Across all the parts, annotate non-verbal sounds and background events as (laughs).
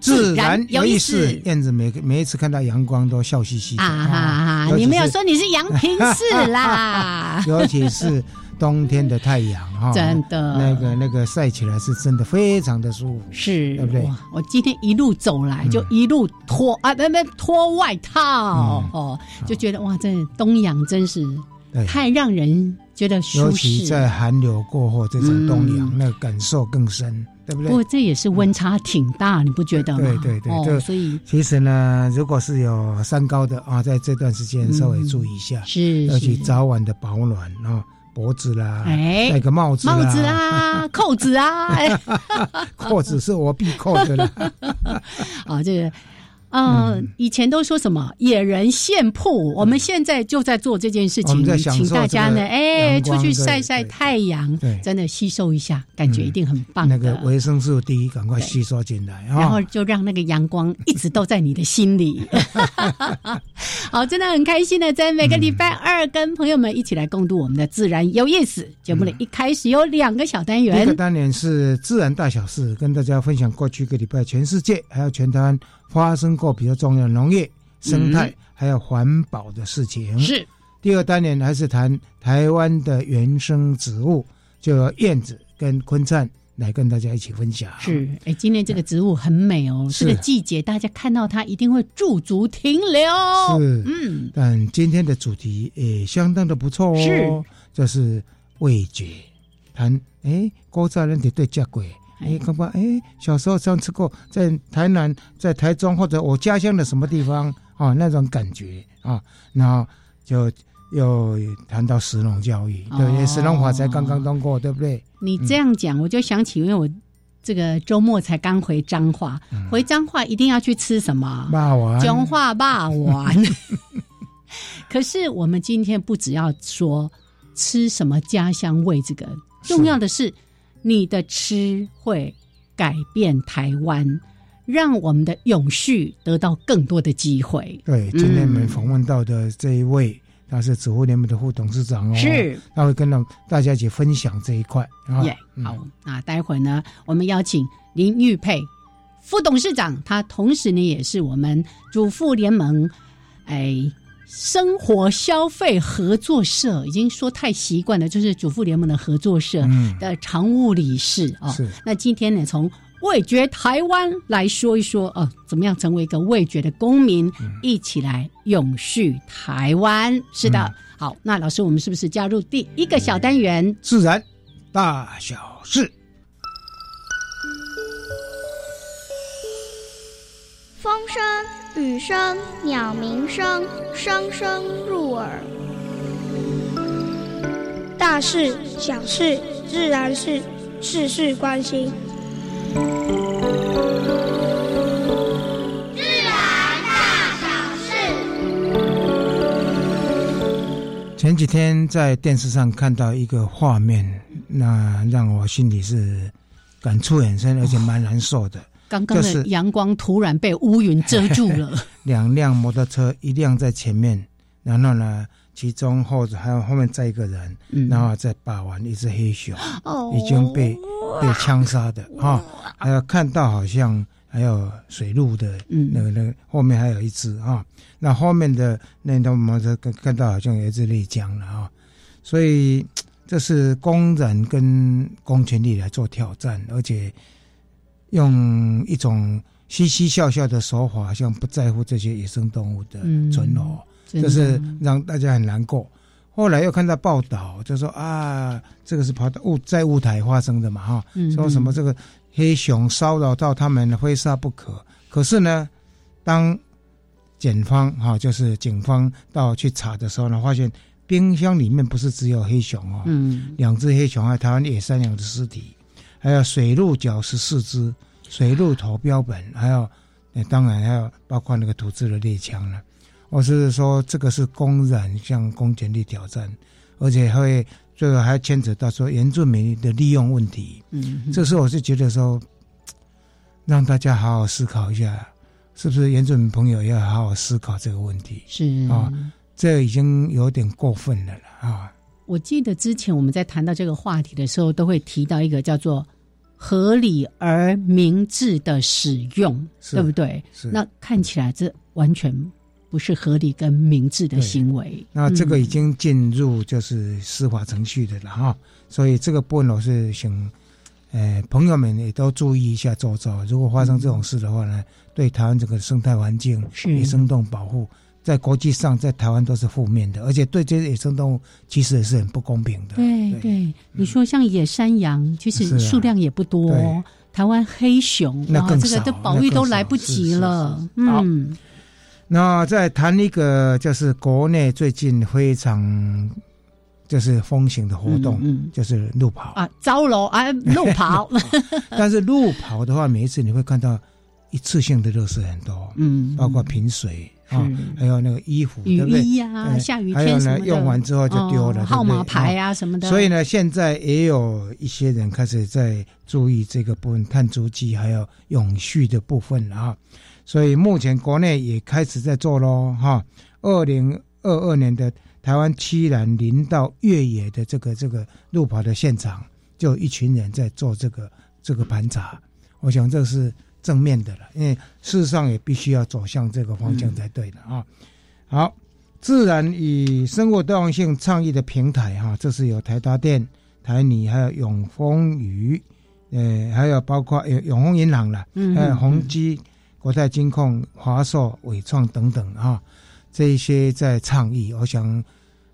自然有意思。燕子每每一次看到阳光都笑嘻嘻的啊！你没有说你是阳平市啦，(laughs) 尤其是冬天的太阳哈，(laughs) 真的那个那个晒起来是真的非常的舒服，是，对不对？我今天一路走来就一路脱啊，不不脱外套哦，就觉得哇，这东阳真是太让人。觉得尤其在寒流过后，这种冬阳，那个感受更深，对不对？不过这也是温差挺大，你不觉得吗？对对对，所以其实呢，如果是有三高的啊，在这段时间稍微注意一下，是要去早晚的保暖啊，脖子啦，戴个帽子，帽子啊，(laughs) 扣子啊，(laughs) 扣子是我必扣的了。啊，(laughs) 这个。嗯，以前都说什么？野人现铺，我们现在就在做这件事情，请大家呢，哎，出去晒晒太阳，真的吸收一下，感觉一定很棒。那个维生素 D 赶快吸收进来，然后就让那个阳光一直都在你的心里。(laughs) 好，真的很开心的，在每个礼拜二跟朋友们一起来共度我们的自然有意思。节目里，一开始有两个小单元，一个单元是自然大小事，跟大家分享过去一个礼拜全世界还有全台湾。发生过比较重要的农业、生态还有环保的事情。是第二单元还是谈台湾的原生植物，就由燕子跟昆灿来跟大家一起分享。是，哎，今天这个植物很美哦，这个季节大家看到它一定会驻足停留。是，嗯，但今天的主题也相当的不错哦，是，这是味觉，谈哎，古早人体对家鬼。哎，刚刚哎，小时候这样吃过，在台南、在台中或者我家乡的什么地方啊，那种感觉啊，然后就又谈到石龙教育，对，石龙法才刚刚通过，对不对？你这样讲，我就想起，因为我这个周末才刚回彰化，回彰化一定要去吃什么？霸王，彰化霸王。(laughs) (laughs) 可是我们今天不只要说吃什么家乡味，这个重要的是。你的吃会改变台湾，让我们的永续得到更多的机会。对，今天我们访问到的这一位，他是植物联盟的副董事长哦，是，他会跟到大家一起分享这一块。耶，好，那待会呢，我们邀请林玉佩副董事长，他同时呢也是我们主妇联盟，哎。生活消费合作社已经说太习惯了，就是主妇联盟的合作社的常务理事啊。那今天呢，从味觉台湾来说一说哦，怎么样成为一个味觉的公民，一起来永续台湾？是的，好，那老师，我们是不是加入第一个小单元？自然大小事，风声。雨声、鸟鸣声，声声入耳。大事、小事、自然是事事关心。自然大小事。前几天在电视上看到一个画面，那让我心里是感触很深，而且蛮难受的。刚刚的阳光突然被乌云遮住了。(laughs) 两辆摩托车，一辆在前面，然后呢，其中后者还有后面载一个人，然后再把玩一只黑熊，已经被被枪杀的哈。还有看到好像还有水路的那个那个后面还有一只啊。那后面的那辆摩托车看到好像有一只丽江了啊。所以这是工人跟公权力来做挑战，而且。用一种嘻嘻笑笑的手法，好像不在乎这些野生动物的存活，这是让大家很难过。后来又看到报道，就说啊，这个是跑到雾在雾台发生的嘛，哈，说什么这个黑熊骚扰到他们，非杀不可。可是呢，当检方哈，就是警方到去查的时候呢，发现冰箱里面不是只有黑熊哦，嗯，两只黑熊，还有台湾野山羊的尸体，还有水鹿角十四只，水鹿头标本，还有，当然还有包括那个土制的猎枪了。我是说，这个是公然向公权力挑战，而且会最后还牵扯到说原住民的利用问题。嗯，这时候我是觉得说，让大家好好思考一下，是不是原住民朋友要好好思考这个问题？是啊，这已经有点过分了了啊！我记得之前我们在谈到这个话题的时候，都会提到一个叫做合理而明智的使用，对不对？是那看起来这完全。不是合理跟明智的行为，那这个已经进入就是司法程序的了哈，所以这个部分我是想，呃，朋友们也都注意一下周遭，如果发生这种事的话呢，对台湾这个生态环境、野生动物保护，在国际上在台湾都是负面的，而且对这些野生动物其实也是很不公平的。对对，你说像野山羊，其实数量也不多，台湾黑熊那更少，这个的保育都来不及了。嗯。那再谈一个，就是国内最近非常就是风行的活动，就是路跑啊，招楼啊，路跑。(laughs) 但是路跑的话，每一次你会看到一次性的热水很多，嗯，包括瓶水啊，还有那个衣服，雨衣呀，下雨天呢，用完之后就丢了，号码牌啊什么的。所以呢，现在也有一些人开始在注意这个部分，碳足迹还有永续的部分啊。所以目前国内也开始在做喽，哈。二零二二年的台湾七兰林道越野的这个这个路跑的现场，就一群人在做这个这个盘查。我想这是正面的了，因为事实上也必须要走向这个方向才对的啊。好，自然与生活多样性倡议的平台哈，这是有台达电、台泥还有永丰余，呃，还有包括永永丰银行了，还有宏基。国泰金控、华硕、伟创等等啊，这一些在倡议。我想，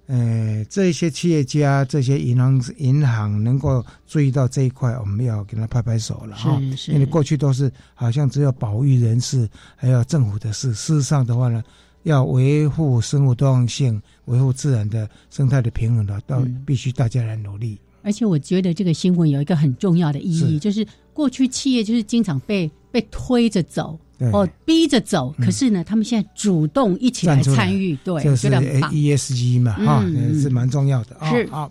呃，这些企业家、这些银行、银行能够注意到这一块，我们要给他拍拍手了哈。因为过去都是好像只有保育人士，还有政府的事。事实上的话呢，要维护生物多样性、维护自然的生态的平衡的，都必须大家来努力。而且我觉得这个新闻有一个很重要的意义，就是过去企业就是经常被被推着走。哦，逼着走，可是呢，他们现在主动一起来参与，对，就是 ESG 嘛，哈，是蛮重要的。啊。是。啊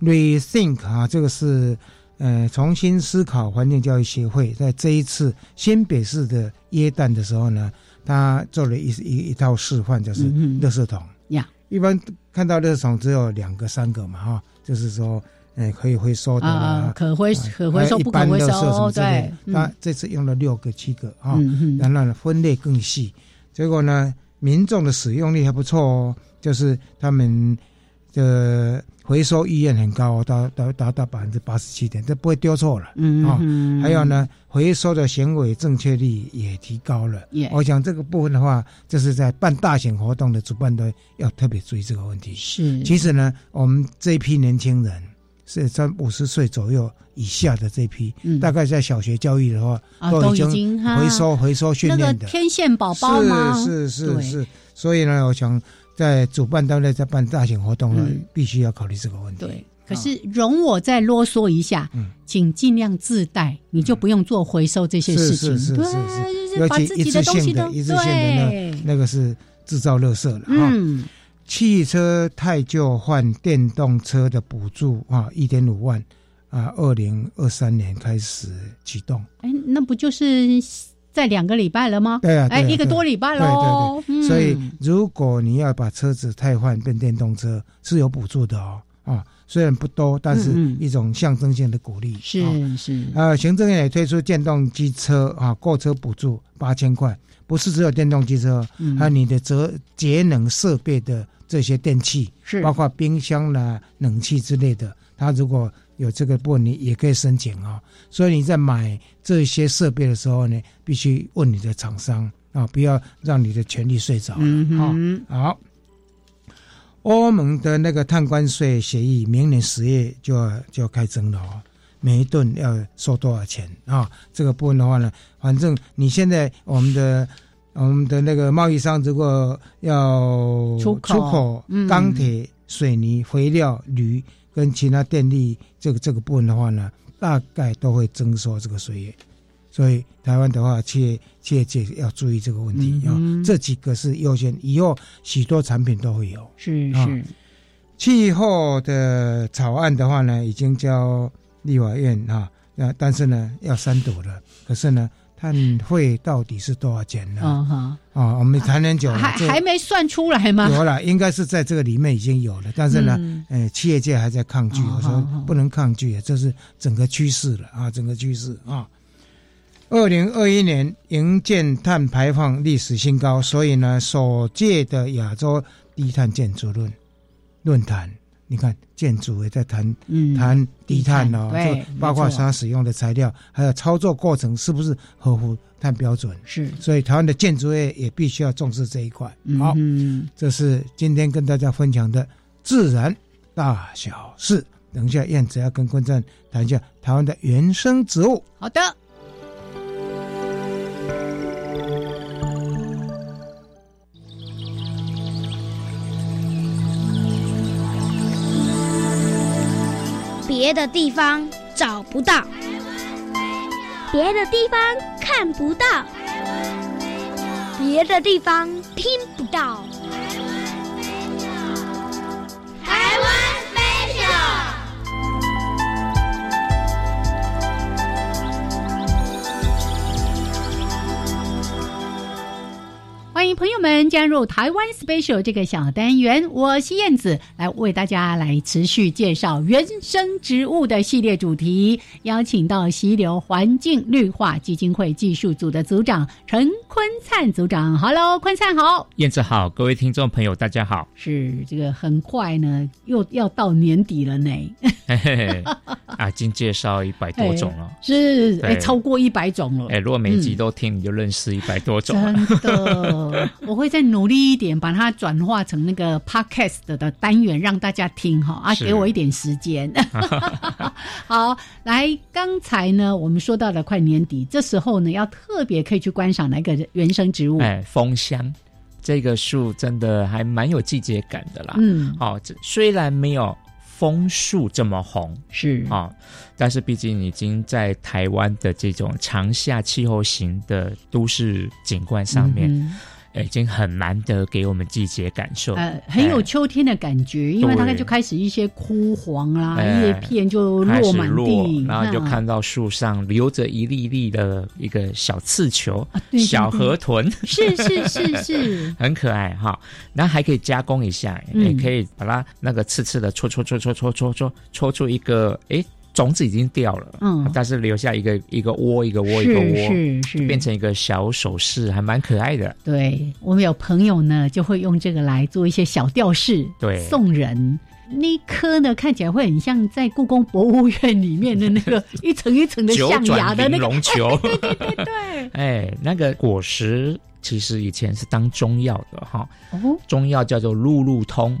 ，Rethink 啊，这个是呃重新思考环境教育协会在这一次新北市的耶诞的时候呢，他做了一一一套示范，就是垃圾桶。呀。一般看到垃圾桶只有两个、三个嘛，哈，就是说。哎，可以回收的啦，可回可回收不可回收，对。那这次用了六个、七个啊，然后呢分类更细，结果呢民众的使用率还不错哦，就是他们的回收意愿很高，达达达到百分之八十七点，这不会丢错了啊。还有呢，回收的行为正确率也提高了。我想这个部分的话，就是在办大型活动的主办队要特别注意这个问题。是，其实呢，我们这一批年轻人。是在五十岁左右以下的这批，大概在小学教育的话，都已经回收回收训练的天线宝宝吗？是是是是，所以呢，我想在主办单位在办大型活动呢，必须要考虑这个问题。对，可是容我再啰嗦一下，请尽量自带，你就不用做回收这些事情。是是是是，尤其一次性的、一次性的那那个是制造垃圾了哈。汽车太旧换电动车的补助啊，一点五万啊，二零二三年开始启动。哎，那不就是在两个礼拜了吗？对啊，哎，一个多礼拜喽。对对对。所以，如果你要把车子太换变电动车，是有补助的哦。啊，虽然不多，但是一种象征性的鼓励。是是。啊，行政院也推出电动机车啊购车补助八千块，不是只有电动机车，还有你的节节能设备的。这些电器是包括冰箱啦、冷气之类的，它如果有这个部分，你也可以申请啊。所以你在买这些设备的时候呢，必须问你的厂商啊，不要让你的权利睡着。嗯好。欧盟的那个碳关税协议，明年十月就要就要开征了哦。每一吨要收多少钱啊？这个部分的话呢，反正你现在我们的我们的那个贸易商如果要出口钢铁、水泥、肥料、铝跟其他电力这个这个部分的话呢，大概都会征收这个税额。所以台湾的话，企业企业界要注意这个问题啊。这几个是优先，以后许多产品都会有。是是，气候的草案的话呢，已经交立法院啊，那但是呢要三读了。可是呢，碳费到底是多少钱呢？啊我们谈很久了，还还没算出来吗？有了，应该是在这个里面已经有了。但是呢，呃，企业界还在抗拒。我说不能抗拒，这是整个趋势了啊，整个趋势啊。二零二一年营建碳排放历史新高，所以呢，首届的亚洲低碳建筑论论坛，你看建筑也在谈谈低碳哦，就包括它使用的材料，还有操作过程是不是合乎碳标准？是，所以台湾的建筑业也必须要重视这一块。好，嗯这是今天跟大家分享的自然大小事。等一下，燕子要跟观众谈一下台湾的原生植物。好的。别的地方找不到，别的地方看不到，别的地方听不到。台湾飞鸟。欢迎朋友们加入台湾 Special 这个小单元，我是燕子，来为大家来持续介绍原生植物的系列主题。邀请到溪流环境绿化基金会技术组的组长陈坤灿组长，Hello，坤灿好，燕子好，各位听众朋友大家好。是这个很快呢，又要到年底了呢。(laughs) 啊，已经介绍一百多种了，是哎，超过一百种了。哎，如果每集都听，你就认识一百多种了。真的。(laughs) 我会再努力一点，把它转化成那个 podcast 的单元，让大家听哈啊，给我一点时间。(laughs) 好，来，刚才呢，我们说到了快年底，这时候呢，要特别可以去观赏那个原生植物。哎，枫香这个树真的还蛮有季节感的啦。嗯，好，这虽然没有。枫树这么红是啊，但是毕竟已经在台湾的这种长夏气候型的都市景观上面。已经很难得给我们季节感受，呃，很有秋天的感觉，因为大概就开始一些枯黄啦，叶片就落满地，然后就看到树上留着一粒粒的一个小刺球，小河豚，是是是是，(laughs) 很可爱哈。然后还可以加工一下，也可以把它那个刺刺的戳戳戳戳戳戳戳戳出一个哎。种子已经掉了，嗯，但是留下一个一个窝，一个窝，一个窝，是是，变成一个小首饰，还蛮可爱的。对我们有朋友呢，就会用这个来做一些小吊饰，对，送人。那颗呢，看起来会很像在故宫博物院里面的那个 (laughs) 一层一层的象牙的那个龙球，(laughs) 对对对对。哎，那个果实其实以前是当中药的哈，哦，中药叫做路路通。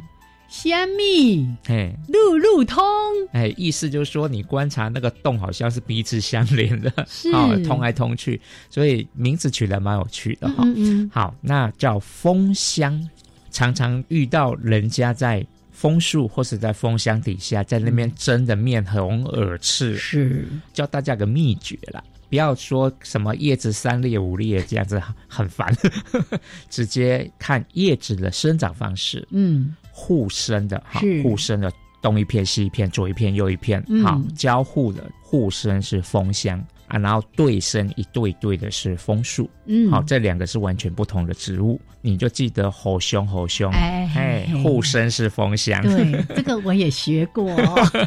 虾米，哎，路路通，哎，意思就是说，你观察那个洞，好像是彼此相连的，是。(laughs) 通来通去，所以名字取得蛮有趣的哈。好，那叫枫香，常常遇到人家在枫树或是在枫箱底下，在那边蒸的面红耳赤，是。教大家个秘诀啦，不要说什么叶子三裂五裂这样子很烦，(laughs) 直接看叶子的生长方式，嗯。互生的哈，互生的东一片西一片，左一片右一片，好交互的互生是枫香啊，然后对生一对一对的是枫树，嗯，好，这两个是完全不同的植物，你就记得好凶好凶，哎，互生是枫香，对，这个我也学过，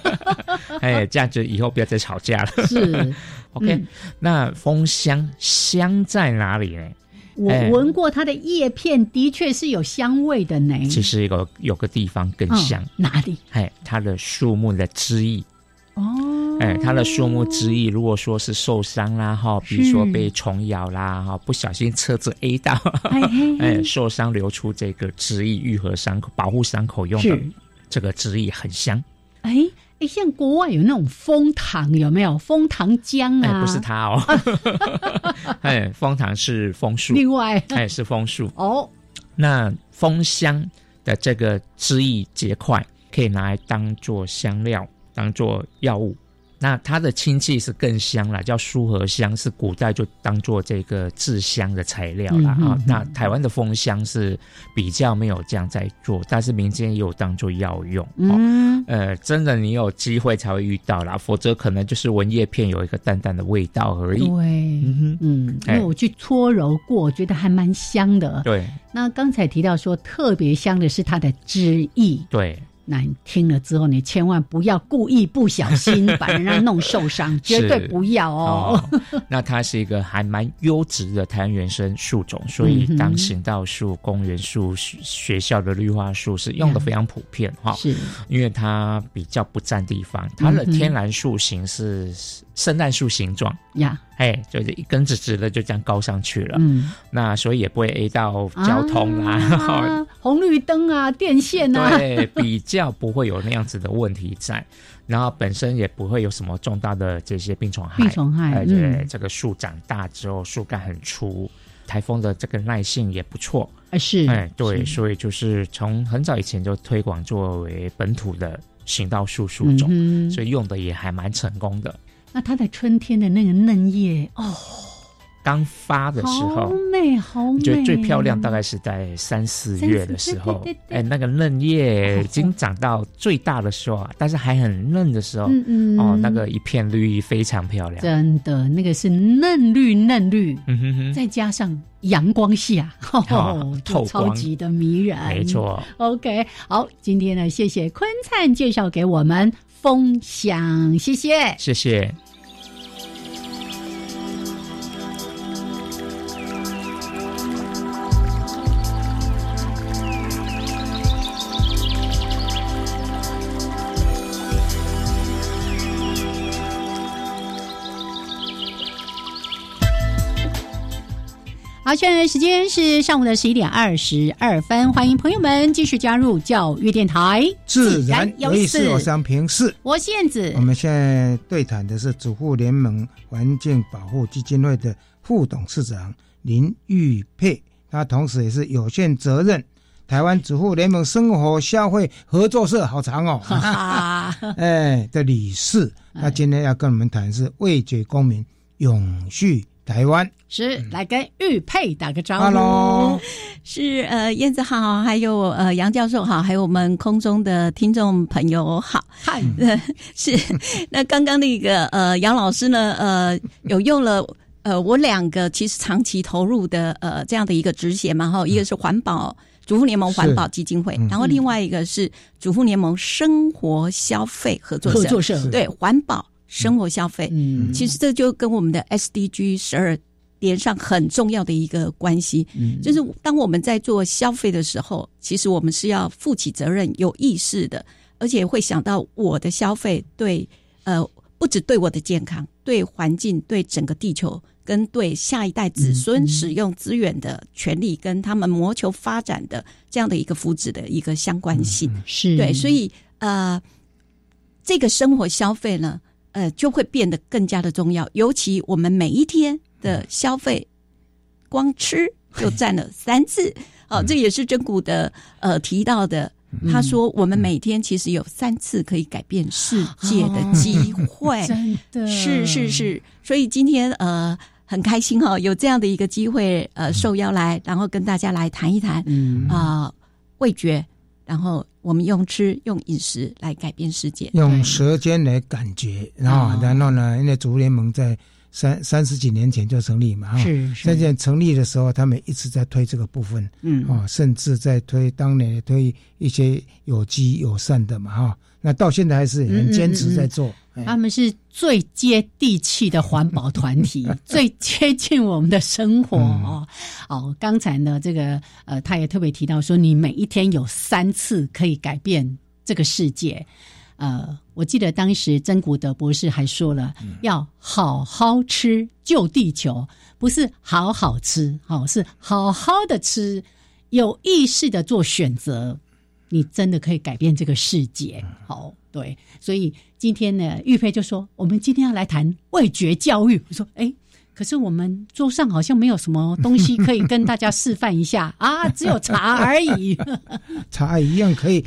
(laughs) 哎，这样子以后不要再吵架了，是，(laughs) OK，那枫香香在哪里呢？我闻过它的叶片，的确是有香味的呢。其实有有个地方更香，哪里？哎，它的树木的枝叶。哦，哎，它的树木枝叶，如果说是受伤啦，哈，比如说被虫咬啦，哈，不小心车子 A 到，(laughs) 哎，受伤流出这个枝叶愈合伤口、保护伤口用的，这个枝叶很香。哎哎，像国外有那种枫糖，有没有枫糖浆啊？不是它哦，(laughs) 哎，枫糖是枫树，另外，哎，是枫树 (laughs) 哦。那枫香的这个枝叶结块，可以拿来当做香料。当做药物，那它的亲戚是更香了，叫苏合香，是古代就当做这个制香的材料了啊。那台湾的枫香是比较没有这样在做，但是民间也有当做药用。嗯，呃，真的你有机会才会遇到啦，否则可能就是闻叶片有一个淡淡的味道而已。对，嗯嗯，因为我去搓揉过，我觉得还蛮香的。对，那刚才提到说特别香的是它的汁液。对。那你听了之后，你千万不要故意不小心把人家弄受伤，(laughs) 绝对不要哦。那它是一个还蛮优质的台湾原生树种，所以当行道树、公园树、学校的绿化树是用的非常普遍哈。是，因为它比较不占地方，它的天然树形是圣诞树形状呀。哎，就是一根直直的就这样高上去了，嗯，那所以也不会 A 到交通啊，(laughs) 红绿灯啊，电线啊，对，比较不会有那样子的问题在，然后本身也不会有什么重大的这些病虫害，病虫害，而且这个树长大之后树干很粗，台风的这个耐性也不错，哎是，哎，对，所以就是从很早以前就推广作为本土的行道树树种，所以用的也还蛮成功的。那它在春天的那个嫩叶哦，刚发的时候，好美，好美。觉得最漂亮大概是在三四月的时候，哎，那个嫩叶已经长到最大的时候啊，但是还很嫩的时候，嗯嗯，哦，那个一片绿意非常漂亮，真的，那个是嫩绿嫩绿，嗯哼哼，再加上阳光下，透超级的迷人，没错。OK，好，今天呢，谢谢坤灿介绍给我们风香，谢谢，谢谢。好，现在时间是上午的十一点二十二分，欢迎朋友们继续加入教育电台。自然有意思，我想平视，我燕子。我们现在对谈的是主妇联盟环境保护基金会的副董事长林玉佩，他同时也是有限责任台湾主妇联盟生活消费合作社，好长哦，(laughs) 哎的理事。那今天要跟我们谈是味觉公民永续。台湾。是来跟玉佩打个招呼，Hello，是呃燕子好，还有呃杨教授好，还有我们空中的听众朋友好，嗨，(laughs) 是那刚刚那个呃杨老师呢呃有用了呃我两个其实长期投入的呃这样的一个职衔嘛哈，一个是环保主妇联盟环保基金会，然后另外一个是主妇联盟生活消费合作社，合作社。对环保。生活消费，嗯，其实这就跟我们的 SDG 十二连上很重要的一个关系，嗯，就是当我们在做消费的时候，其实我们是要负起责任、有意识的，而且会想到我的消费对，呃，不止对我的健康、对环境、对整个地球，跟对下一代子孙使用资源的权利，跟他们谋求发展的这样的一个福祉的一个相关性，是。对，所以呃，这个生活消费呢。呃，就会变得更加的重要。尤其我们每一天的消费，光吃就占了三次。哦，这也是真古的呃提到的。他说，我们每天其实有三次可以改变世界的机会。(laughs) 真的，是是是。所以今天呃很开心哈，有这样的一个机会呃受邀来，然后跟大家来谈一谈啊味觉。然后我们用吃用饮食来改变世界，用舌尖来感觉，然后然后呢？因为族联盟在三三十几年前就成立嘛，哈。是。现在成立的时候，他们一直在推这个部分，嗯，啊，甚至在推当年推一些有机友善的嘛，哈。那到现在还是很坚持在做。他们是最接地气的环保团体，(laughs) 最接近我们的生活哦。哦，刚才呢，这个呃，他也特别提到说，你每一天有三次可以改变这个世界。呃，我记得当时曾古德博士还说了，要好好吃救地球，不是好好吃，好是好好的吃，有意识的做选择，你真的可以改变这个世界。好。对，所以今天呢，玉佩就说我们今天要来谈味觉教育。我说，哎，可是我们桌上好像没有什么东西可以跟大家示范一下 (laughs) 啊，只有茶而已。(laughs) 茶一样可以，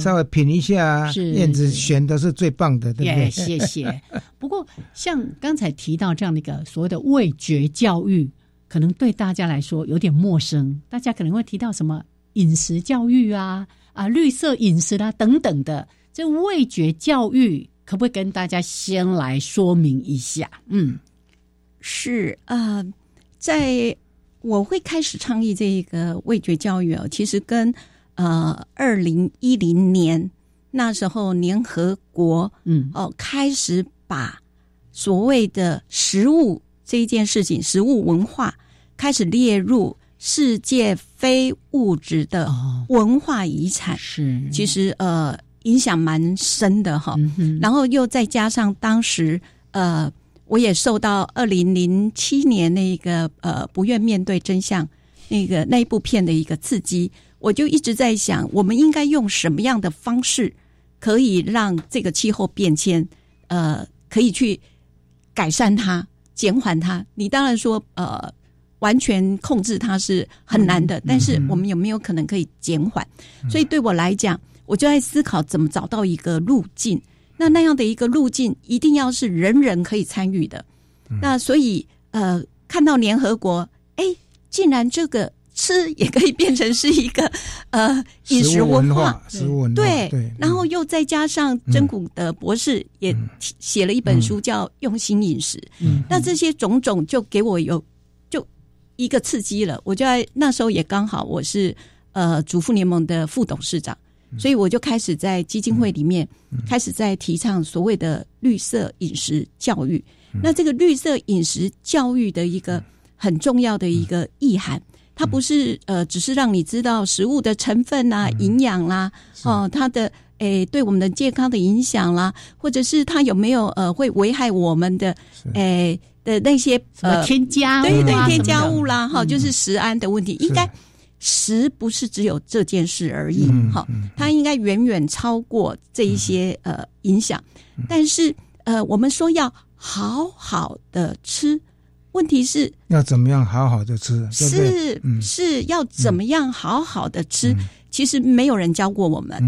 稍微品一下。是燕子选的是最棒的，对不对？谢谢。(laughs) 不过，像刚才提到这样的一个所谓的味觉教育，可能对大家来说有点陌生。大家可能会提到什么饮食教育啊，啊，绿色饮食啦等等的。这味觉教育可不可以跟大家先来说明一下？嗯，是啊，在我会开始倡议这一个味觉教育哦，其实跟呃二零一零年那时候联合国嗯哦开始把所谓的食物这一件事情，食物文化开始列入世界非物质的文化遗产，是其实呃。影响蛮深的哈，然后又再加上当时呃，我也受到二零零七年那个呃不愿面对真相那个那一部片的一个刺激，我就一直在想，我们应该用什么样的方式可以让这个气候变迁呃可以去改善它、减缓它？你当然说呃完全控制它是很难的，但是我们有没有可能可以减缓？所以对我来讲。我就在思考怎么找到一个路径，那那样的一个路径一定要是人人可以参与的。那所以呃，看到联合国，哎，竟然这个吃也可以变成是一个呃饮食文化，食物文化对对。然后又再加上真古的博士也写了一本书叫《用心饮食》，那这些种种就给我有就一个刺激了。我就在那时候也刚好我是呃主妇联盟的副董事长。所以我就开始在基金会里面开始在提倡所谓的绿色饮食教育。那这个绿色饮食教育的一个很重要的一个意涵，它不是呃只是让你知道食物的成分啦、营养啦，哦，它的诶对我们的健康的影响啦，或者是它有没有呃会危害我们的诶的那些呃添加对对添加物啦，哈，就是食安的问题应该。食不是只有这件事而已，哈，它应该远远超过这一些呃影响。但是呃，我们说要好好的吃，问题是要怎么样好好的吃？是是要怎么样好好的吃？其实没有人教过我们。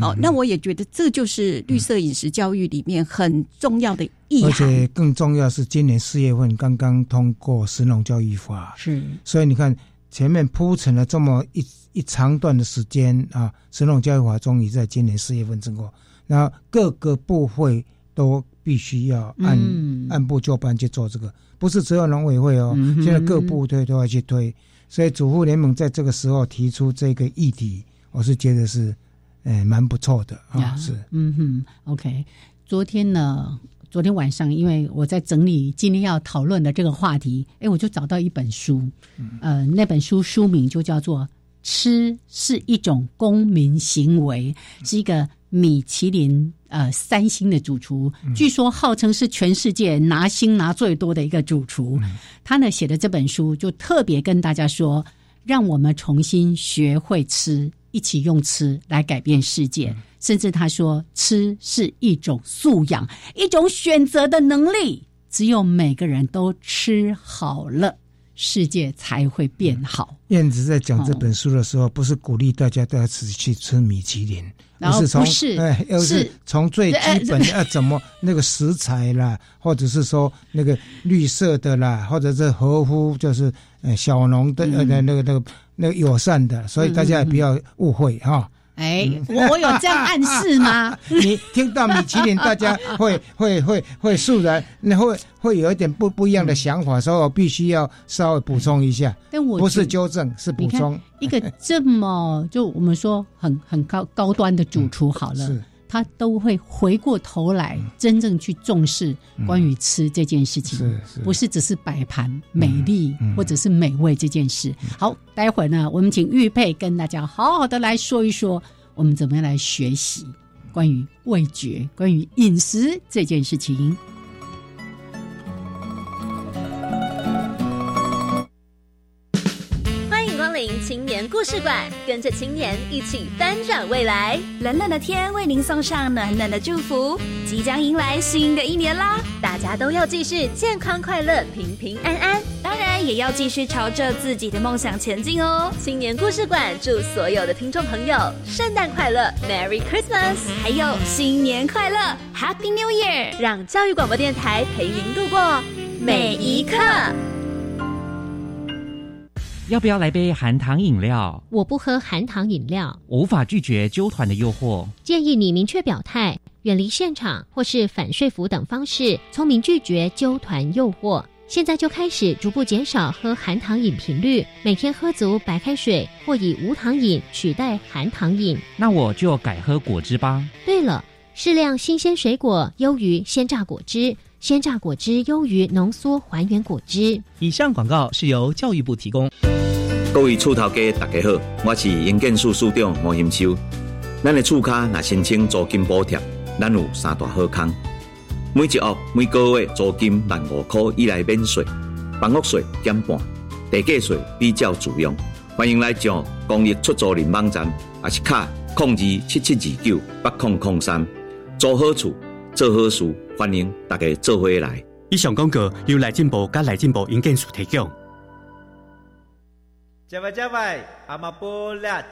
好，那我也觉得这就是绿色饮食教育里面很重要的意涵。而且更重要是，今年四月份刚刚通过《食农教育法》，是，所以你看。前面铺陈了这么一一长段的时间啊，神农教育法终于在今年四月份通过，然后各个部会都必须要按按部就班去做这个，不是只有农委会哦，现在各部队都要去推，所以主妇联盟在这个时候提出这个议题，我是觉得是，诶，蛮不错的啊，是，嗯哼，OK，昨天呢。昨天晚上，因为我在整理今天要讨论的这个话题，哎，我就找到一本书，呃，那本书书名就叫做《吃是一种公民行为》，是一个米其林呃三星的主厨，据说号称是全世界拿星拿最多的一个主厨。他呢写的这本书就特别跟大家说，让我们重新学会吃，一起用吃来改变世界。甚至他说，吃是一种素养，一种选择的能力。只有每个人都吃好了，世界才会变好。燕子在讲这本书的时候，不是鼓励大家都要吃去吃米其林，而是从哎，又是从最基本的要 (laughs) 怎么那个食材啦，或者是说那个绿色的啦，或者是合乎就是呃小农的呃那个那个那个友善的，所以大家也不要误会哈。哎，我我有这样暗示吗？(laughs) 你听到米其林，大家 (laughs) 会会会会肃然，那会会有一点不不一样的想法，所以我必须要稍微补充一下。但我不是纠正，是补充。一个这么就我们说很很高高端的主厨，好了。他都会回过头来，真正去重视关于吃这件事情，不是只是摆盘美丽或者是美味这件事。好，待会儿呢，我们请玉佩跟大家好好的来说一说，我们怎么样来学习关于味觉、关于饮食这件事情。青年故事馆，跟着青年一起翻转未来。冷冷的天为您送上暖暖的祝福，即将迎来新的一年啦！大家都要继续健康快乐、平平安安，当然也要继续朝着自己的梦想前进哦。青年故事馆祝所有的听众朋友圣诞快乐，Merry Christmas，还有新年快乐，Happy New Year！让教育广播电台陪您度过每一刻。要不要来杯含糖饮料？我不喝含糖饮料。无法拒绝纠团的诱惑。建议你明确表态，远离现场或是反说服等方式，聪明拒绝纠团诱惑。现在就开始逐步减少喝含糖饮频率，每天喝足白开水或以无糖饮取代含糖饮。那我就改喝果汁吧。对了，适量新鲜水果优于鲜榨果汁，鲜榨果汁优于浓缩还原果汁。以上广告是由教育部提供。各位厝头家，大家好，我是营建署署长黄兴秋。咱的厝卡若申请租金补贴，咱有三大好康。每一屋每个月租金万五块以内免税，房屋税减半，地价税比较自用。欢迎来上公益出租人网站，也是卡控二七七二九八控控三，租好厝，做好事，欢迎大家做回来。以上广告由来进步甲来进步营建署提供。加外加外，阿玛波拉，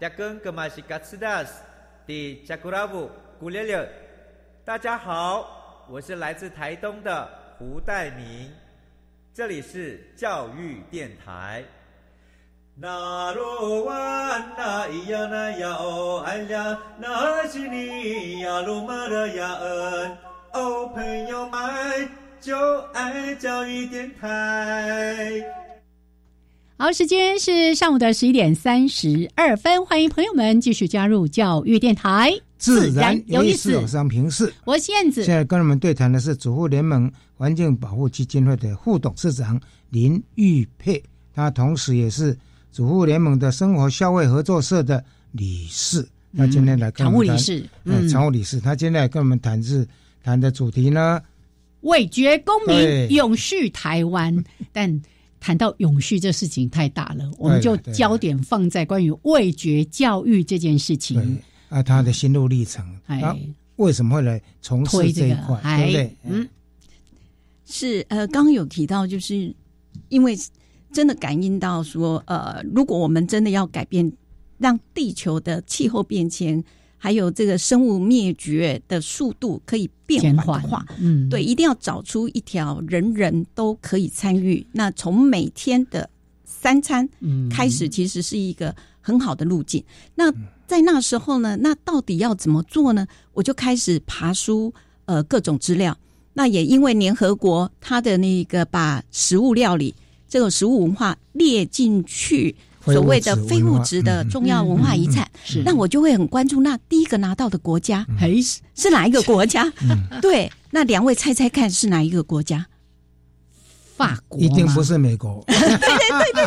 扎根格玛西卡斯达斯，的加古拉布古列列。大家好，我是来自台东的胡代明，这里是教育电台。那罗哇那咿呀那呀哦哎呀，那是你呀鲁玛的呀恩哦，朋友们就爱教育电台。好，时间是上午的十一点三十二分，欢迎朋友们继续加入教育电台，自然有意思。上平视，我是燕子。现在跟我们对谈的是主妇联盟环境保护基金会的副董事长林玉佩，他同时也是主妇联盟的生活消费合作社的理事。那今天来常务理事，嗯，常务理事，他今天来跟我们谈是谈的主题呢，味觉公民永续台湾，但。谈到永续这事情太大了，我们就焦点放在关于味觉教育这件事情。啊，他的心路历程，哎，为什么会来从事这一块？对不对？嗯，是呃，刚刚有提到，就是因为真的感应到说，呃，如果我们真的要改变，让地球的气候变迁。还有这个生物灭绝的速度可以变缓的话，嗯，对，一定要找出一条人人都可以参与。那从每天的三餐开始，其实是一个很好的路径。那在那时候呢，那到底要怎么做呢？我就开始爬书，呃，各种资料。那也因为联合国它的那个把食物料理这种食物文化列进去。所谓的非物质的重要文化遗产，那我就会很关注。那第一个拿到的国家，是是哪一个国家？对，那两位猜猜看是哪一个国家？法国一定不是美国，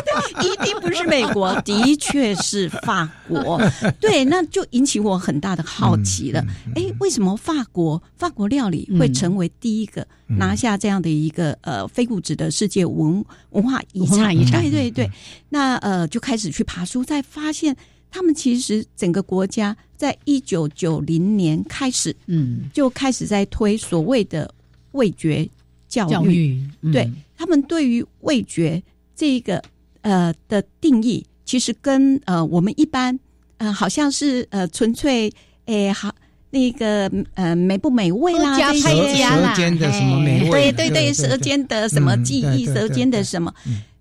(laughs) 一定不是美国，的确是法国。(laughs) 对，那就引起我很大的好奇了。哎，为什么法国法国料理会成为第一个拿下这样的一个呃非物质的世界文文化遗产？对对对，那呃就开始去爬书，再发现他们其实整个国家在一九九零年开始，嗯，就开始在推所谓的味觉教育，对。他们对于味觉这一个呃的定义，其实跟呃我们一般呃好像是呃纯粹诶好那个呃美不美味啦，这些舌尖的什么美味，对对对，舌尖的什么记忆，舌尖的什么，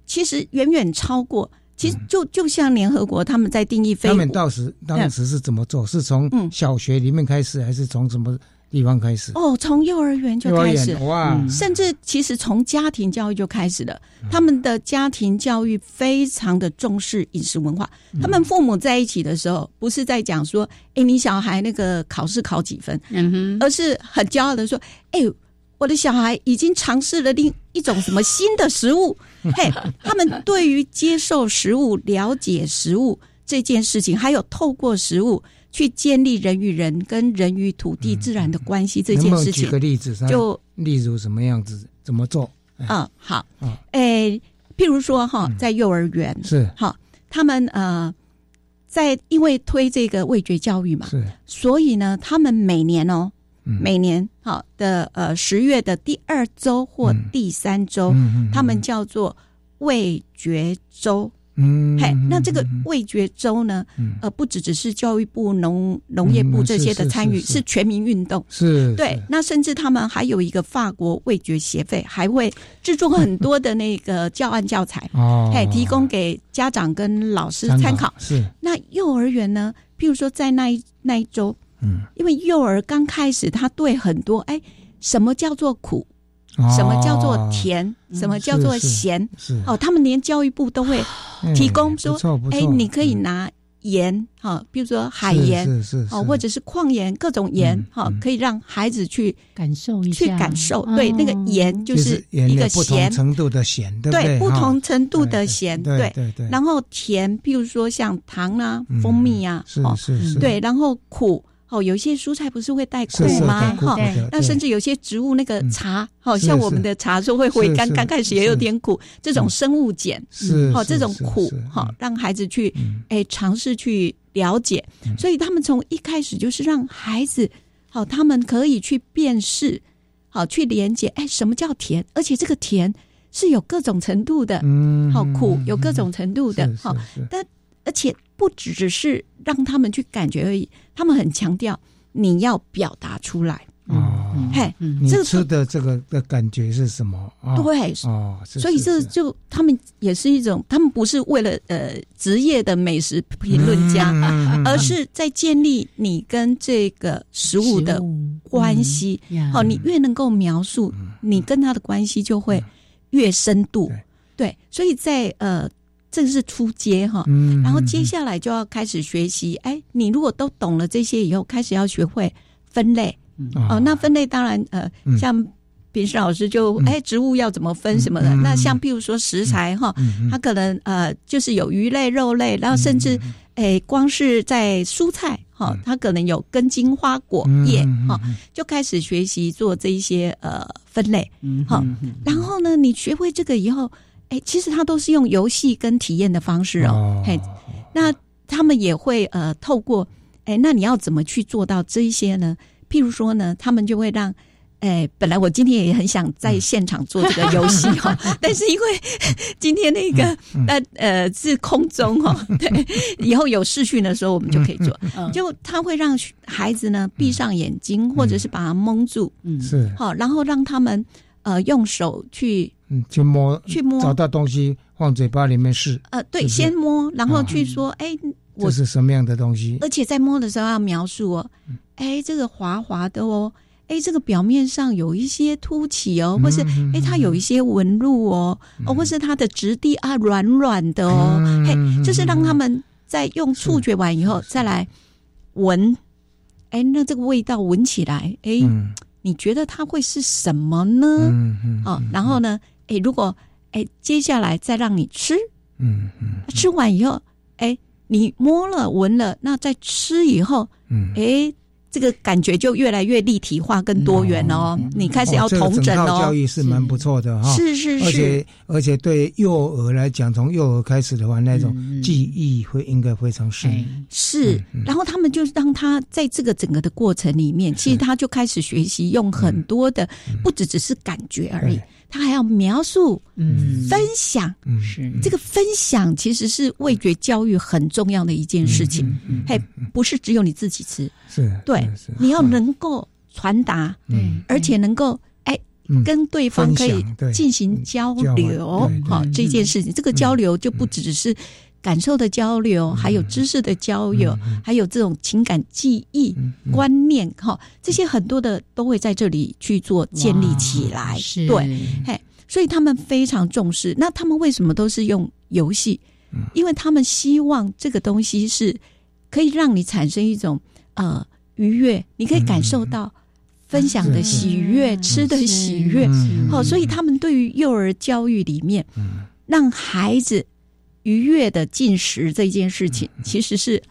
其实远远超过其实就就像联合国他们在定义非，他们当时当时是怎么做？是从小学里面开始，还是从什么地方开始？哦，从幼儿园就开始哇！甚至其实从家庭教育就开始了。他们的家庭教育非常的重视饮食文化。他们父母在一起的时候，不是在讲说，哎，你小孩那个考试考几分？嗯哼，而是很骄傲的说，哎。我的小孩已经尝试了另一种什么新的食物，(laughs) 嘿，他们对于接受食物、了解食物这件事情，还有透过食物去建立人与人、跟人与土地、自然的关系这件事情，举个例子，就例如什么样子，怎么做？嗯，好，诶，譬如说哈，在幼儿园是。好，他们呃，在因为推这个味觉教育嘛，是，所以呢，他们每年哦。每年好的呃十月的第二周或第三周，他们叫做味觉周。嗯，嘿，那这个味觉周呢，呃，不只只是教育部、农农业部这些的参与，是全民运动。是，对。那甚至他们还有一个法国味觉协会，还会制作很多的那个教案教材，哦，嘿，提供给家长跟老师参考。是。那幼儿园呢？譬如说，在那一那一周。嗯，因为幼儿刚开始，他对很多哎，什么叫做苦，什么叫做甜，什么叫做咸，哦，他们连教育部都会提供说，哎，你可以拿盐哈，比如说海盐，哦，或者是矿盐，各种盐哈，可以让孩子去感受一下，去感受，对，那个盐就是一个咸。程度的咸，对，不同程度的咸，对对。对，然后甜，譬如说像糖啊、蜂蜜啊，是是是，对，然后苦。哦，有些蔬菜不是会带苦吗？哈，那甚至有些植物那个茶，好像我们的茶说会回甘，刚开始也有点苦。这种生物碱，是哦，这种苦，哈，让孩子去哎尝试去了解。所以他们从一开始就是让孩子，好，他们可以去辨识，好去连接，哎，什么叫甜？而且这个甜是有各种程度的，嗯，好苦有各种程度的，好，但而且。不只只是让他们去感觉而已，他们很强调你要表达出来哦。嘿，你吃的这个的感觉是什么？对哦，所以这就他们也是一种，他们不是为了呃职业的美食评论家，而是在建立你跟这个食物的关系。哦，你越能够描述你跟他的关系，就会越深度。对，所以在呃。这个是初阶哈，然后接下来就要开始学习。哎，你如果都懂了这些以后，开始要学会分类。哦，那分类当然呃，像平时老师就哎，植物要怎么分什么的。那像譬如说食材哈，它可能呃就是有鱼类、肉类，然后甚至哎，光是在蔬菜哈，它可能有根茎、花果、叶哈，就开始学习做这一些呃分类。好，然后呢，你学会这个以后。哎，其实他都是用游戏跟体验的方式哦。嘿，那他们也会呃透过哎，那你要怎么去做到这一些呢？譬如说呢，他们就会让哎，本来我今天也很想在现场做这个游戏哈，(laughs) 但是因为 (laughs) 今天那个那呃是空中哈，(laughs) 对，以后有视讯的时候我们就可以做。就他会让孩子呢闭上眼睛，或者是把它蒙住，嗯，是好，然后让他们呃用手去。嗯，去摸，去摸，找到东西放嘴巴里面试。呃，对，先摸，然后去说，哎，这是什么样的东西？而且在摸的时候要描述哦，哎，这个滑滑的哦，哎，这个表面上有一些凸起哦，或是哎，它有一些纹路哦，哦，或是它的质地啊，软软的哦，嘿，就是让他们在用触觉完以后再来闻，哎，那这个味道闻起来，哎，你觉得它会是什么呢？嗯嗯，哦，然后呢？哎，如果哎，接下来再让你吃，嗯嗯，吃完以后，哎，你摸了闻了，那在吃以后，嗯，哎。这个感觉就越来越立体化、更多元哦。你开始要同整哦。教育是蛮不错的哈。是是是。而且而且对幼儿来讲，从幼儿开始的话，那种记忆会应该非常深。是。然后他们就让他在这个整个的过程里面，其实他就开始学习用很多的，不只只是感觉而已。他还要描述、嗯。分享，嗯。是。这个分享其实是味觉教育很重要的一件事情。嘿，不是只有你自己吃，是对，你要能够传达，嗯，而且能够哎跟对方可以进行交流，好这件事情，这个交流就不只是感受的交流，还有知识的交流，还有这种情感记忆、观念，哈，这些很多的都会在这里去做建立起来。对，嘿，所以他们非常重视。那他们为什么都是用游戏？因为他们希望这个东西是可以让你产生一种呃愉悦，你可以感受到。分享的喜悦，吃的喜悦，好，所以他们对于幼儿教育里面，让孩子愉悦的进食这件事情，其实是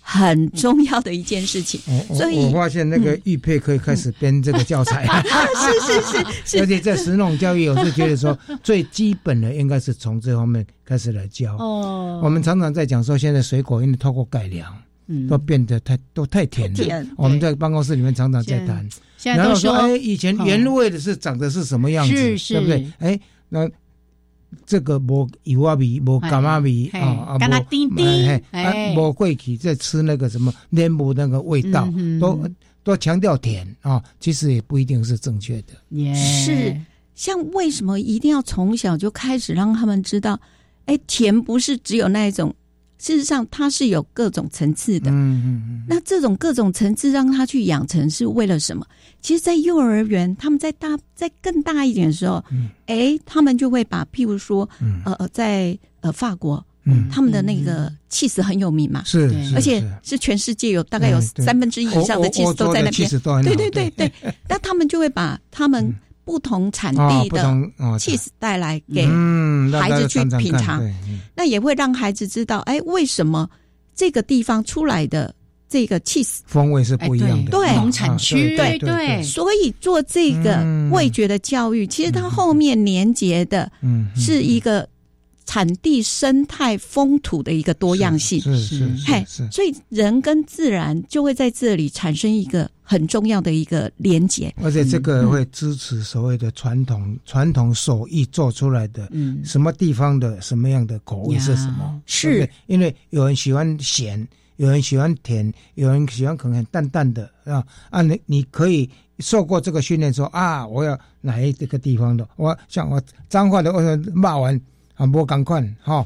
很重要的一件事情。所以我发现那个玉佩可以开始编这个教材，(laughs) 是是是，而且在实农教育，我是觉得说最基本的应该是从这方面开始来教。哦，我们常常在讲说，现在水果因为透过改良。都变得太都太甜了。我们在办公室里面常常在谈，然后说：“哎，以前原味的是长的是什么样子，对不对？哎，那这个无油啊味，无甘啊味啊，干那丁丁，哎，无过去在吃那个什么莲雾那个味道，都都强调甜啊，其实也不一定是正确的。是像为什么一定要从小就开始让他们知道，哎，甜不是只有那一种。”事实上，它是有各种层次的。嗯嗯嗯。那这种各种层次让他去养成是为了什么？其实，在幼儿园，他们在大在更大一点的时候，哎，他们就会把，譬如说，呃呃，在呃法国，他们的那个气势很有名嘛，是，而且是全世界有大概有三分之一以上的气势都在那边。对对对对。那他们就会把他们。不同产地的 cheese 带来给孩子去品尝，那也会让孩子知道，哎，为什么这个地方出来的这个 cheese 风味是不一样的？对，同产区，对对。所以做这个味觉的教育，其实它后面连接的是一个。产地生态风土的一个多样性，是是嘿，所以人跟自然就会在这里产生一个很重要的一个连接，而且这个会支持所谓的传统传统手艺做出来的，嗯，什么地方的什么样的口味是什么？是因为有人喜欢咸，有人喜欢甜，有人喜欢可能很淡淡的啊啊！你你可以受过这个训练，说啊，我要来这个地方的，我像我脏话的，我骂完。啊，不赶快哈！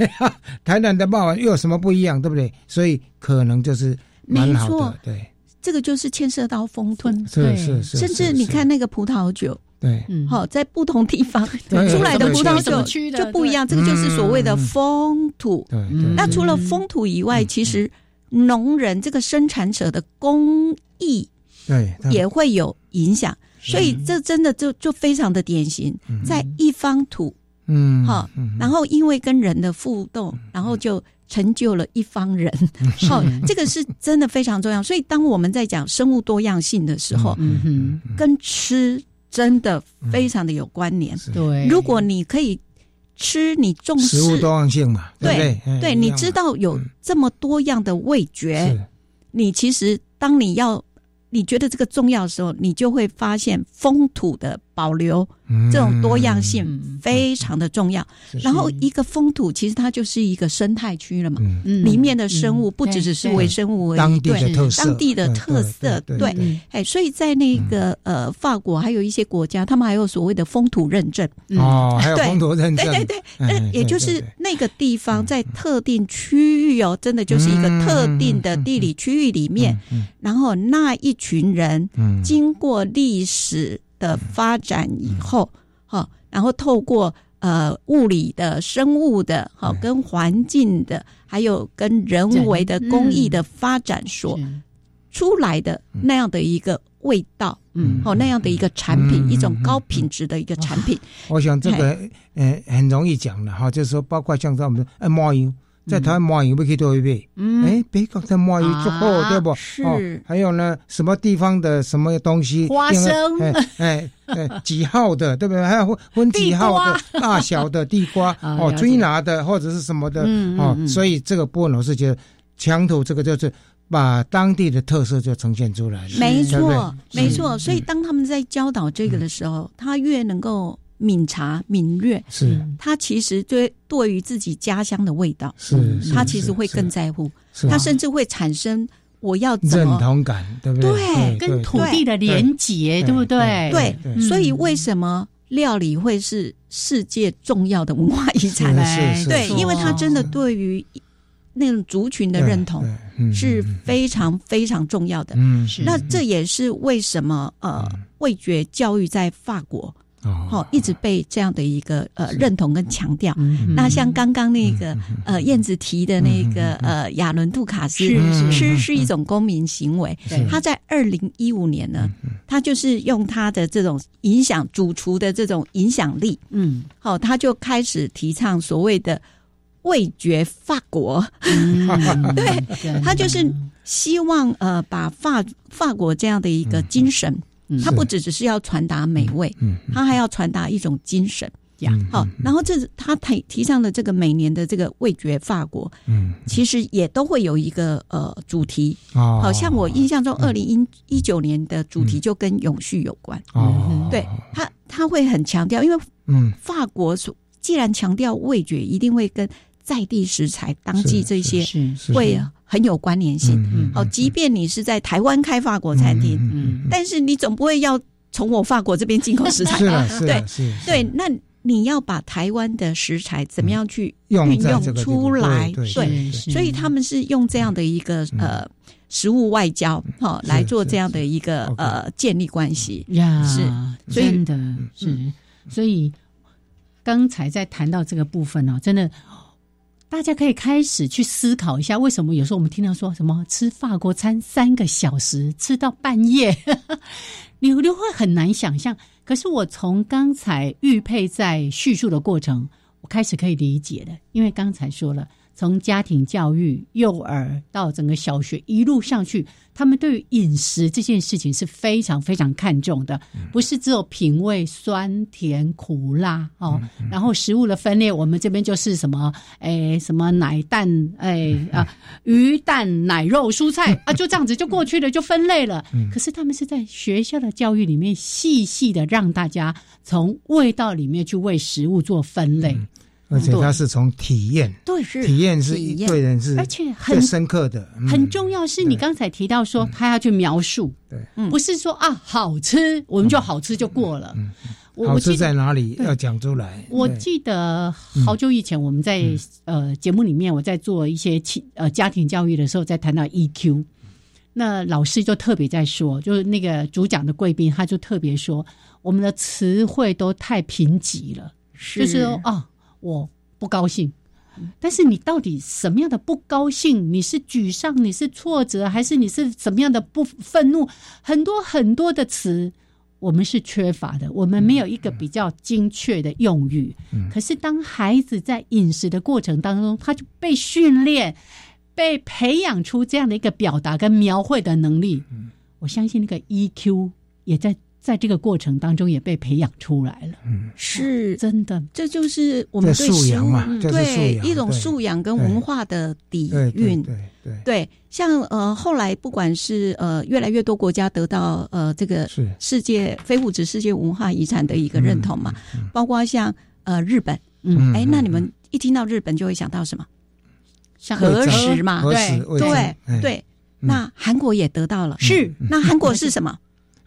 (laughs) 台南的骂完又有什么不一样，对不对？所以可能就是蛮好的，对。这个就是牵涉到风吞，是是是。甚至你看那个葡萄酒，对，好，在不同地方 (laughs) 出来的葡萄酒就不一样。这个就是所谓的风土。对对。那除了风土以外，其实农人这个生产者的工艺，对，也会有影响。所以这真的就就非常的典型，在一方土。嗯，好，然后因为跟人的互动，然后就成就了一方人。(laughs) 好，这个是真的非常重要。所以当我们在讲生物多样性的时候，嗯哼跟吃真的非常的有关联。对，如果你可以吃，你重视食物多样性嘛？对对，你知道有这么多样的味觉，你其实当你要。你觉得这个重要的时候，你就会发现风土的保留这种多样性非常的重要。然后，一个风土其实它就是一个生态区了嘛，里面的生物不只只是微生物而已，对，当地的特色，对，哎，所以在那个呃法国还有一些国家，他们还有所谓的风土认证。哦，还有风土认证，对对对，那也就是那个地方在特定区域哦，真的就是一个特定的地理区域里面，然后那一。群人，经过历史的发展以后，哈，然后透过呃物理的、生物的，哈，跟环境的，还有跟人为的工艺的发展所出来的那样的一个味道，嗯，哦，那样的一个产品，一种高品质的一个产品。我想这个呃很容易讲的哈，就是说，包括像在我们的按摩油。在台湾麻油不可以多一倍，哎，北港的麻油足够，对不？是。还有呢，什么地方的什么东西？花生，哎哎，几号的，对不对？还有分分几号的大小的地瓜，(laughs) 哦，追拿的或者是什么的，哦，所以这个部分我是觉得，墙头这个就是把当地的特色就呈现出来了。没错，没错。所以当他们在教导这个的时候，他越能够。敏察、敏锐，是他其实对对于自己家乡的味道，是他其实会更在乎，他甚至会产生我要怎么认同感，对不对？对，跟土地的连结，对不对？对，所以为什么料理会是世界重要的文化遗产？对，因为它真的对于那种族群的认同是非常非常重要的。嗯，是那这也是为什么呃，味觉教育在法国。哦，一直被这样的一个呃认同跟强调。那像刚刚那个呃燕子提的那个呃亚伦杜卡斯，吃是一种公民行为。他在二零一五年呢，他就是用他的这种影响主厨的这种影响力，嗯，好，他就开始提倡所谓的味觉法国。(laughs) 对，他就是希望呃把法法国这样的一个精神。它不只只是要传达美味，嗯，它还要传达一种精神呀。好，然后这他提提倡的这个每年的这个味觉法国，嗯，其实也都会有一个呃主题，好像我印象中二零一一九年的主题就跟永续有关。哦，对他他会很强调，因为嗯，法国所既然强调味觉，一定会跟在地食材、当季这些会。很有关联性，好，即便你是在台湾开法国餐厅，但是你总不会要从我法国这边进口食材。吧，(laughs) 对对，那你要把台湾的食材怎么样去运用出来？对，所以他们是用这样的一个呃食物外交哈来做这样的一个呃建立关系。呀，是。真的是，所以刚才在谈到这个部分呢，真的。大家可以开始去思考一下，为什么有时候我们听到说什么吃法国餐三个小时吃到半夜，(laughs) 你你会很难想象。可是我从刚才玉佩在叙述的过程，我开始可以理解的，因为刚才说了。从家庭教育、幼儿到整个小学一路上去，他们对于饮食这件事情是非常非常看重的，不是只有品味酸甜苦辣哦。然后食物的分类，我们这边就是什么，哎，什么奶蛋，哎 (laughs) 啊，鱼蛋奶肉蔬菜啊，就这样子就过去了，就分类了。可是他们是在学校的教育里面，细细的让大家从味道里面去为食物做分类。而且他是从体验，对，是体验是对人是，而且很深刻的。很重要是你刚才提到说他要去描述，对，不是说啊好吃我们就好吃就过了。好吃在哪里要讲出来？我记得好久以前我们在呃节目里面我在做一些亲呃家庭教育的时候，在谈到 EQ，那老师就特别在说，就是那个主讲的贵宾他就特别说，我们的词汇都太贫瘠了，就是说啊。我不高兴，但是你到底什么样的不高兴？你是沮丧，你是挫折，还是你是什么样的不愤怒？很多很多的词，我们是缺乏的，我们没有一个比较精确的用语。可是当孩子在饮食的过程当中，他就被训练、被培养出这样的一个表达跟描绘的能力。我相信那个 EQ 也在。在这个过程当中也被培养出来了，嗯，是。真的，这就是我们对食物对一种素养跟文化的底蕴，对对对，像呃后来不管是呃越来越多国家得到呃这个世界非物质世界文化遗产的一个认同嘛，包括像呃日本，嗯，哎，那你们一听到日本就会想到什么？像核食嘛，对。对对，那韩国也得到了，是。那韩国是什么？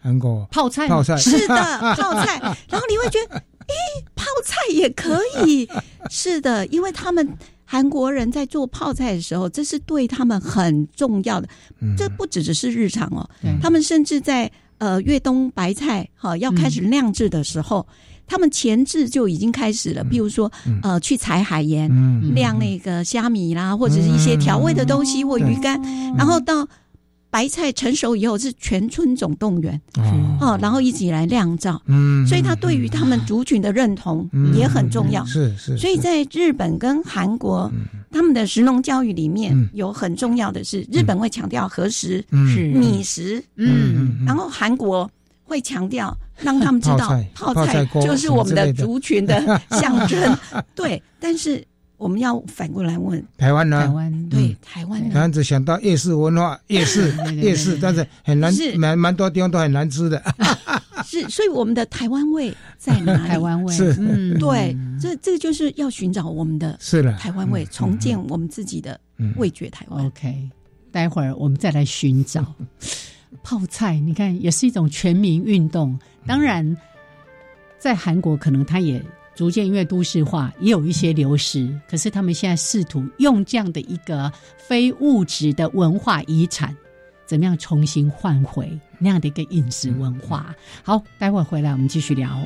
韩国泡菜，泡菜是的，(laughs) 泡菜。然后你会觉得，诶，泡菜也可以。(laughs) 是的，因为他们韩国人在做泡菜的时候，这是对他们很重要的。这不只只是日常哦，他们甚至在呃越冬白菜哈要开始酿制的时候，他们前置就已经开始了。比如说呃去采海盐，晾那个虾米啦，或者是一些调味的东西或鱼干，然后到。白菜成熟以后是全村总动员哦，然后一起来酿造，嗯，所以他对于他们族群的认同也很重要，是是。所以在日本跟韩国，他们的食农教育里面有很重要的是，日本会强调核食是。米食，嗯，然后韩国会强调让他们知道泡菜就是我们的。族群的象征，(laughs) 对，但是。我们要反过来问台湾呢？台湾对台湾，台湾只想到夜市文化，(laughs) 夜市夜市，但是很难，蛮蛮多地方都很难吃的。(laughs) 是，所以我们的台湾味在哪里？台湾味是，嗯，对，这这个就是要寻找我们的是的台湾味，重建我们自己的味觉台湾。OK，待会儿我们再来寻找 (laughs) 泡菜。你看，也是一种全民运动。当然，在韩国可能它也逐渐因为都市化，也有一些流失。可是他们现在试图用这样的一个非物质的文化遗产，怎么样重新换回那样的一个饮食文化？好，待会儿回来我们继续聊。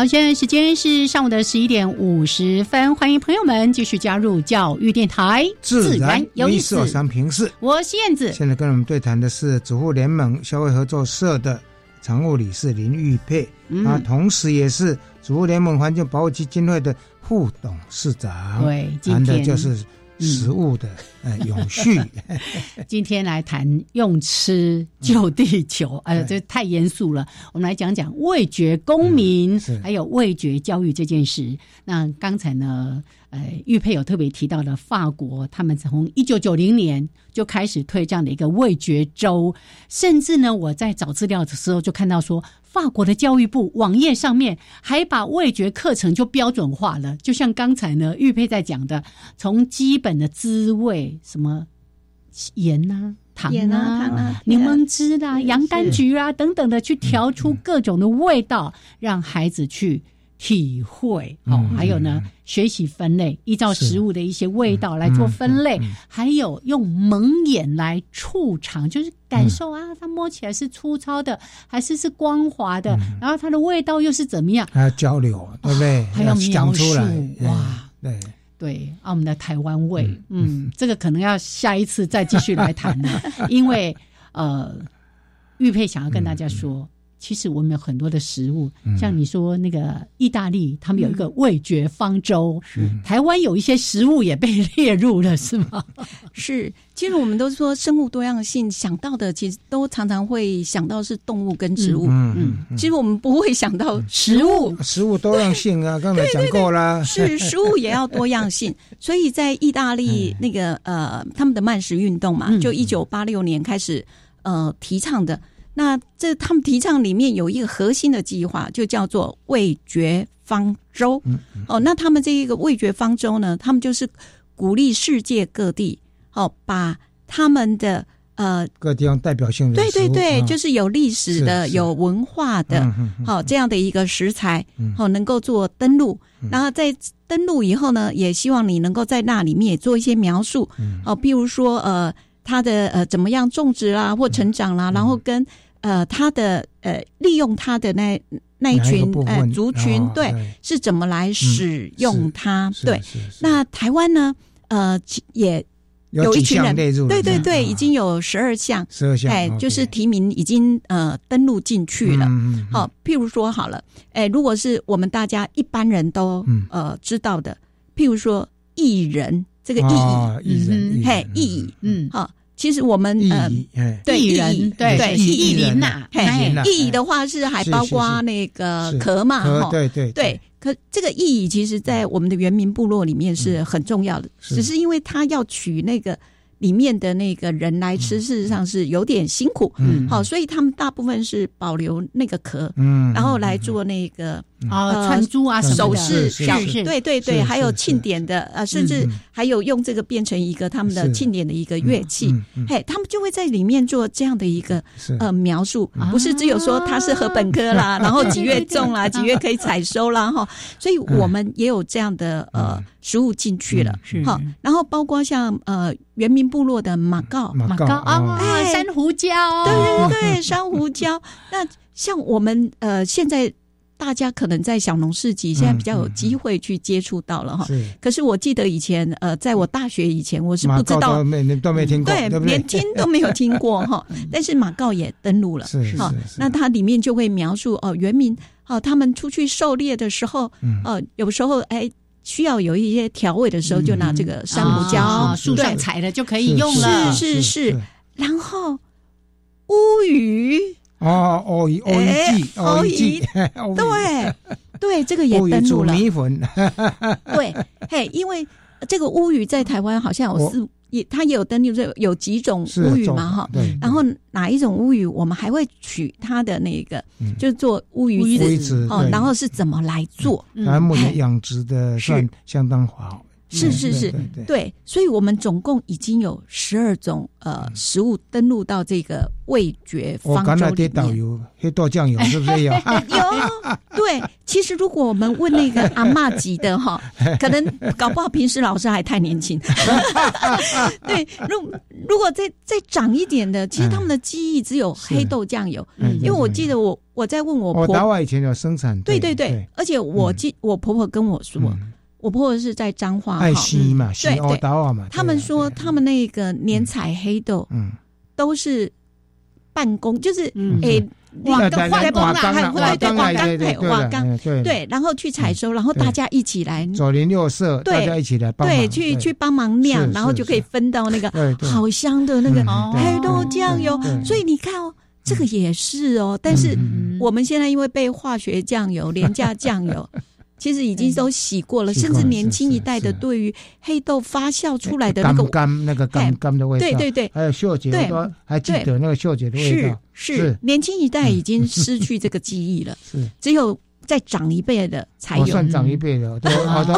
好，现在时间是上午的十一点五十分，欢迎朋友们继续加入教育电台，自然有意思。三平四，我是燕子。现在跟我们对谈的是主妇联盟消费合作社的常务理事林玉佩，啊，同时也是主妇联盟环境保护基金会的副董事长。对，谈的就是。食物的呃永续，(laughs) 今天来谈用吃救地球，哎，这太严肃了。我们来讲讲味觉公民，还有味觉教育这件事。那刚才呢？呃，玉佩有特别提到的法国，他们从一九九零年就开始推这样的一个味觉周，甚至呢，我在找资料的时候就看到说，法国的教育部网页上面还把味觉课程就标准化了。就像刚才呢，玉佩在讲的，从基本的滋味，什么盐呐、糖啊、柠檬汁啦、洋甘菊啊等等的，去调出各种的味道，让孩子去。体会哦，还有呢，学习分类，依照食物的一些味道来做分类，还有用蒙眼来触尝，就是感受啊，它摸起来是粗糙的，还是是光滑的，然后它的味道又是怎么样？还要交流，对不对？还要描述哇，对对，啊，我们的台湾味，嗯，这个可能要下一次再继续来谈了，(laughs) 因为呃，玉佩想要跟大家说。其实我们有很多的食物，像你说那个意大利，他们有一个味觉方舟。台湾有一些食物也被列入了，是吗？(laughs) 是。其实我们都说生物多样性，想到的其实都常常会想到是动物跟植物。嗯嗯。其实我们不会想到食物。食物多样性啊，刚才讲过啦。是食物也要多样性，(laughs) 所以在意大利那个呃他们的慢食运动嘛，就一九八六年开始呃提倡的。那这他们提倡里面有一个核心的计划，就叫做味觉方舟。哦，那他们这一个味觉方舟呢，他们就是鼓励世界各地，哦，把他们的呃各地方代表性的对对对，就是有历史的、有文化的，好这样的一个食材，好能够做登录。然后在登录以后呢，也希望你能够在那里面也做一些描述，哦，比如说呃，它的呃怎么样种植啦或成长啦，然后跟呃，他的呃，利用他的那那一群呃族群，对，是怎么来使用它？对，那台湾呢？呃，也有一群人，对对对，已经有十二项，十二项，哎，就是提名已经呃登录进去了。好，譬如说好了，哎，如果是我们大家一般人都呃知道的，譬如说艺人这个意义，嗯，嘿，意义，嗯，好。其实我们呃，对薏仁，对对薏仁呐，薏的话是还包括那个壳嘛，哈，对对对。可这个意义其实，在我们的原民部落里面是很重要的，只是因为他要取那个里面的那个人来吃，事实上是有点辛苦。嗯，好，所以他们大部分是保留那个壳，嗯，然后来做那个啊串珠啊首饰小对对对，还有庆典的呃，甚至还有用这个变成一个他们的庆典的一个乐器。嘿，他们就会在里面做这样的一个呃描述，不是只有说它是禾本科啦，然后几月种啦，几月可以采收啦哈。所以我们也有这样的呃食物进去了，好，然后包括像呃。原民部落的马告，马告啊，珊瑚礁，对对对，珊瑚礁。那像我们呃，现在大家可能在小农市集，现在比较有机会去接触到了哈。可是我记得以前呃，在我大学以前，我是不知道，没都没听过，对，连听都没有听过哈。(laughs) 但是马告也登录了，是哈。那它里面就会描述哦，原民哦，他们出去狩猎的时候，哦，有时候哎。需要有一些调味的时候，就拿这个珊瑚礁，树上采的就可以用了。是是是，然后乌鱼哦，欧鱼欧鱼季，欧鱼季，对对，这个也登陆了。米粉，对，嘿，因为这个乌鱼在台湾好像有四。也，它也有登录，这有几种乌鱼嘛，哈。然后哪一种乌鱼，我们还会取它的那个，就做乌鱼子，哦。然后是怎么来做？然目前养殖的算相当好。是是是，对，所以我们总共已经有十二种呃食物登录到这个味觉方舟里面。导游黑豆酱油是不是有？(laughs) 有，对。其实如果我们问那个阿妈级的哈，(laughs) 可能搞不好平时老师还太年轻。(laughs) 对，如如果再再长一点的，其实他们的记忆只有黑豆酱油。嗯，因为我记得我我在问我婆婆以前有生产。对对对，而且我记我婆婆跟我说。我婆婆是在彰化，爱西嘛，西欧岛嘛。他们说他们那个年采黑豆，嗯，都是办公，就是诶，瓦缸瓦缸啊，对对瓦缸，瓦缸，对，然后去采收，然后大家一起来，左邻右舍，大家一起来，对，去去帮忙酿，然后就可以分到那个好香的那个黑豆酱油。所以你看哦，这个也是哦，但是我们现在因为被化学酱油、廉价酱油。其实已经都洗过了，甚至年轻一代的对于黑豆发酵出来的那个干那个干干的味道，对对对，还有嗅觉，对，还记得那个嗅觉的味道。是是，年轻一代已经失去这个记忆了，(laughs) 是。只有。再长一辈的才有，算长一辈的，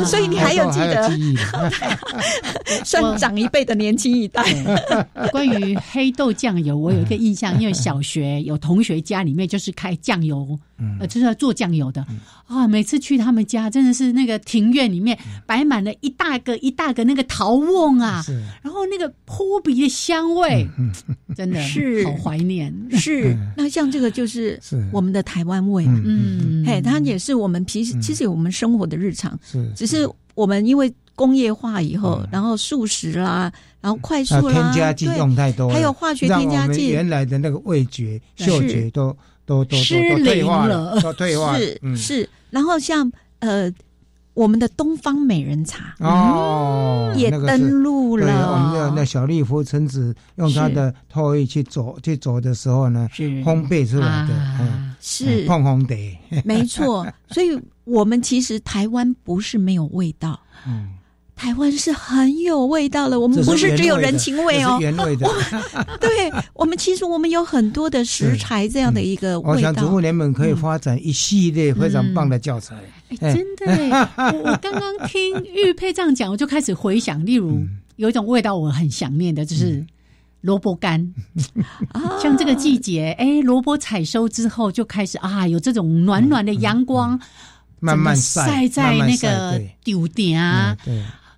所以你还有记得，(laughs) 算长一辈的年轻一代。(laughs) 关于黑豆酱油，我有一个印象，因为小学有同学家里面就是开酱油，呃，就是要做酱油的。啊。每次去他们家，真的是那个庭院里面摆满了一大个一大个那个陶瓮啊，然后那个扑鼻的香味，真的是。好怀念。是。那像这个就是我们的台湾味，嗯，嘿，它。也是我们平时其实我们生活的日常，是只是我们因为工业化以后，然后素食啦，然后快速啦，添加剂用太多，还有化学添加剂，原来的那个味觉、嗅觉都都都失灵了，都退化是是。然后像呃。我们的东方美人茶哦，也登陆了。我们的那小丽福橙子用它的唾液去走去走的时候呢，是烘焙出来的，嗯，是碰红的，(laughs) 没错。所以，我们其实台湾不是没有味道，嗯。台湾是很有味道的，我们不是只有人情味哦，原味的。(laughs) 对我们其实我们有很多的食材这样的一个味道。我想，植物联盟可以发展一系列非常棒的教材。哎，真的，(laughs) 我我刚刚听玉佩这样讲，我就开始回想，例如有一种味道我很想念的，就是萝卜干。像这个季节，哎，萝卜采收之后就开始啊，有这种暖暖的阳光，慢慢晒在那个丢点啊。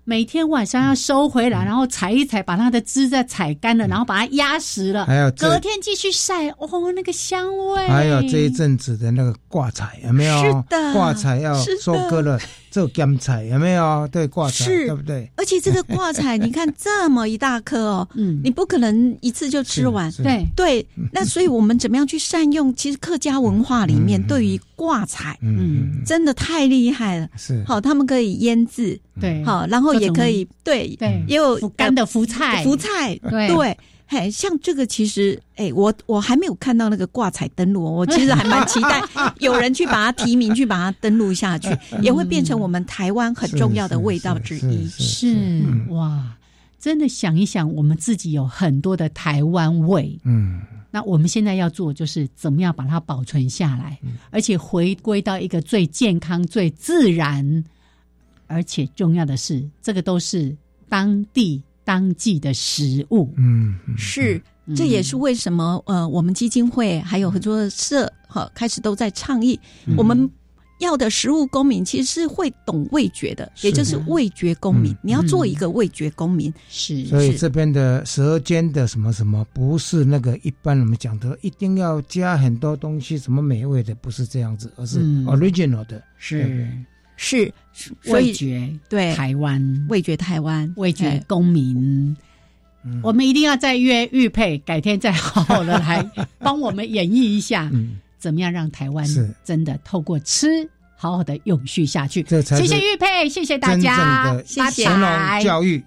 每天晚上要收回来，然后踩一踩，把它的枝再踩干了，然后把它压实了，还有隔天继续晒。哦，那个香味。还有这一阵子的那个挂彩，有没有？是的，挂彩要收割了。(laughs) 做干菜有没有？对挂菜，对不对？而且这个挂菜，(laughs) 你看这么一大颗哦，嗯，你不可能一次就吃完。对对，那所以我们怎么样去善用？其实客家文化里面对于挂菜，嗯，真的太厉害了。是好，他们可以腌制，对，好，然后也可以对对，也有干的福菜，福菜，对。嘿，像这个其实，哎，我我还没有看到那个挂彩登录，我其实还蛮期待 (laughs) 有人去把它提名，去把它登录下去，也会变成我们台湾很重要的味道之一。是哇。真的想一想，我们自己有很多的台湾味，嗯，那我们现在要做就是怎么样把它保存下来，而且回归到一个最健康、最自然，而且重要的是，这个都是当地当季的食物，嗯，是，这也是为什么呃，我们基金会还有很多社哈开始都在倡议我们。要的食物公民其实是会懂味觉的，也就是味觉公民。你要做一个味觉公民，是。所以这边的舌尖的什么什么，不是那个一般我们讲的一定要加很多东西，什么美味的，不是这样子，而是 original 的，是是味觉对台湾味觉台湾味觉公民。我们一定要再约玉佩，改天再好好的来 (laughs) 帮我们演绎一下。怎么样让台湾真的透过吃好好的永续下去？谢谢玉佩，谢谢大家，谢谢教育。